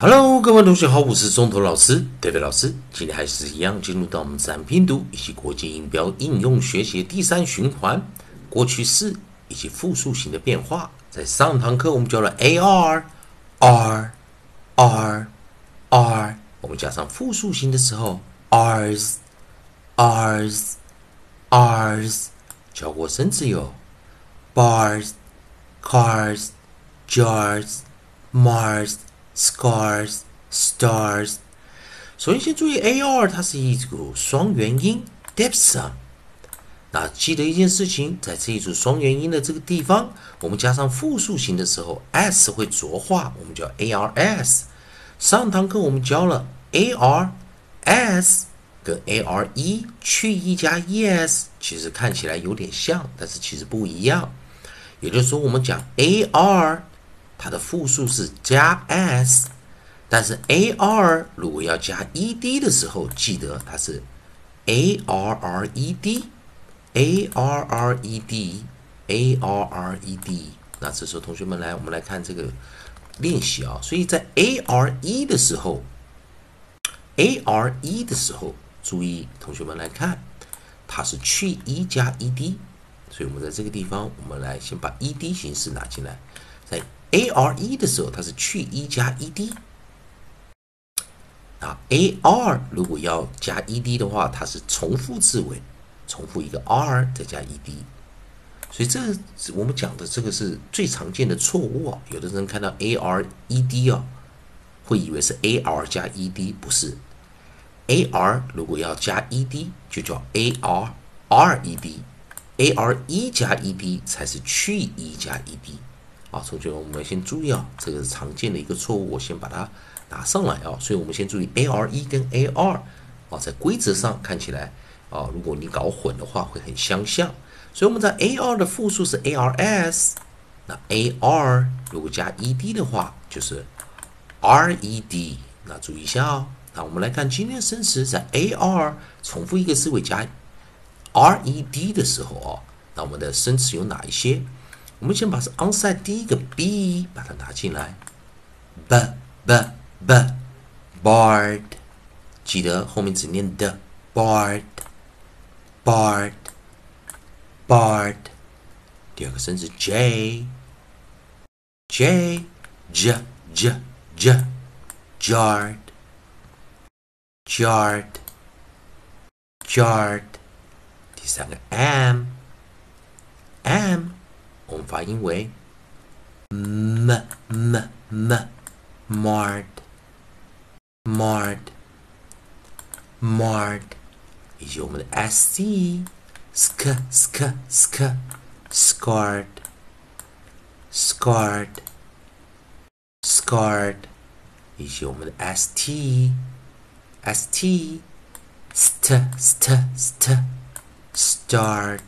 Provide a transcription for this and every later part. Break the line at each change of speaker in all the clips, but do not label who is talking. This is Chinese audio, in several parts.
Hello，各位同学好，我是中头老师，David 老师。今天还是一样，进入到我们自然拼读以及国际音标应用学习第三循环，过去式以及复数型的变化。在上堂课我们教了 ar、r、r、r，我们加上复数型的时候，rs、rs、rs。教过生词有 bars、cars、jars、mars。Scars, stars。首先，先注意 ar，它是一组双元音 diphthong。那记得一件事情，在这一组双元音的这个地方，我们加上复数形的时候，s 会浊化，我们叫 ars。上堂课我们教了 ars 跟 are 去 e 加 es，其实看起来有点像，但是其实不一样。也就是说，我们讲 ar。它的复数是加 s，但是 ar 如果要加 ed 的时候，记得它是 a r r e d，a r r e d，a r r e d。那这时候同学们来，我们来看这个练习啊。所以在 a r e 的时候，a r e 的时候，注意同学们来看，它是去 e 加 ed，所以我们在这个地方，我们来先把 ed 形式拿进来，在。A r e 的时候，它是去 e 加 e d。啊，a r 如果要加 e d 的话，它是重复字尾，重复一个 r 再加 e d。所以这我们讲的这个是最常见的错误啊。有的人看到 a r e d 啊，会以为是 a r 加 e d，不是。a r 如果要加 e d，就叫 a r r e d。a r e 加 e d 才是去 e 加 e d。啊，同学们，我们先注意啊，这个是常见的一个错误，我先把它拿上来啊。所以我们先注意 a r e 跟 a r 啊，在规则上看起来啊，如果你搞混的话，会很相像。所以我们在 a r 的复数是 a r s，那 a r 如果加 e d 的话，就是 r e d。那注意一下哦。那我们来看今天的生词，在 a r 重复一个词尾加 r e d 的时候啊，那我们的生词有哪一些？我们先把是 onside 第一个 b 把它拿进来，b b b，bard，记得后面只念的 bard bard bard，第二个声是 j j j j j jard jard jard，第三个 m m。我们发音为 m m m marred marred marred，以及我们的 s c sk sk sk scarred scarred scarred，以及我们的 s t s t st st st starred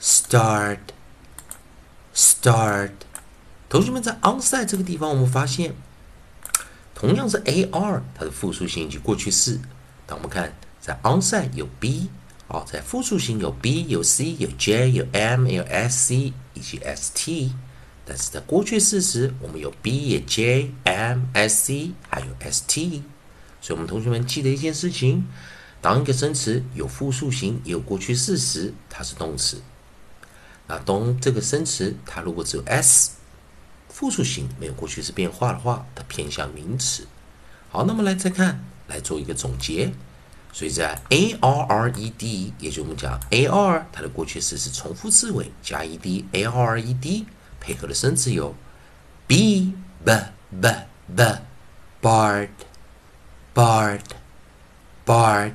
starred Start，同学们在 onside 这个地方，我们发现同样是 ar，它的复数形以及过去式。那我们看在 onside 有 b，哦，在复数形有 b，有 c，有 j，有 m，有 s c 以及 s t。但是在过去式时，我们有 b，有 j、m、s c，还有 s t。所以，我们同学们记得一件事情：当一个生词有复数形也有过去式时，它是动词。那当这个生词它如果只有 s 复数形没有过去式变化的话，它偏向名词。好，那么来再看，来做一个总结。所以在 a r r e d，也就我们讲 a r，它的过去式是重复字尾加 e d，a r e d 配合的生词有 b b b b bard bard bard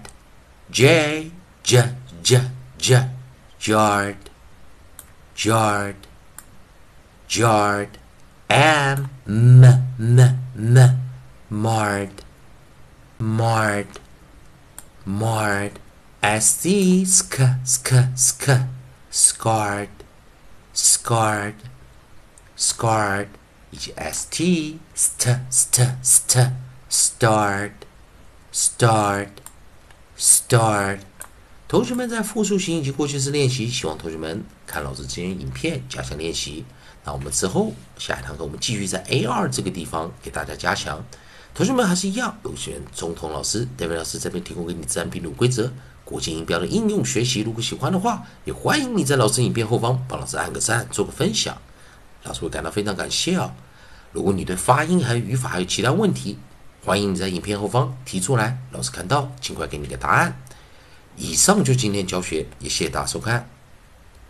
j j j J JARD。Jarred, jarred, m, m, m, m, marred, marred, marred, s, sk, sk, sk, scarred, scarred, scarred, 以及 st, st, st, st, starred, starred, starred。同学们在复数型以及过去式练习，希望同学们看老师这些影片加强练习。那我们之后下一堂课，我们继续在 A 二这个地方给大家加强。同学们还是一样，有选中通老师、David 老师这边提供给你自然拼读规则、国际音标的应用学习。如果喜欢的话，也欢迎你在老师影片后方帮老师按个赞，做个分享，老师会感到非常感谢哦。如果你对发音还有语法还有其他问题，欢迎你在影片后方提出来，老师看到尽快给你个答案。以上就今天教学，也谢谢大家收看。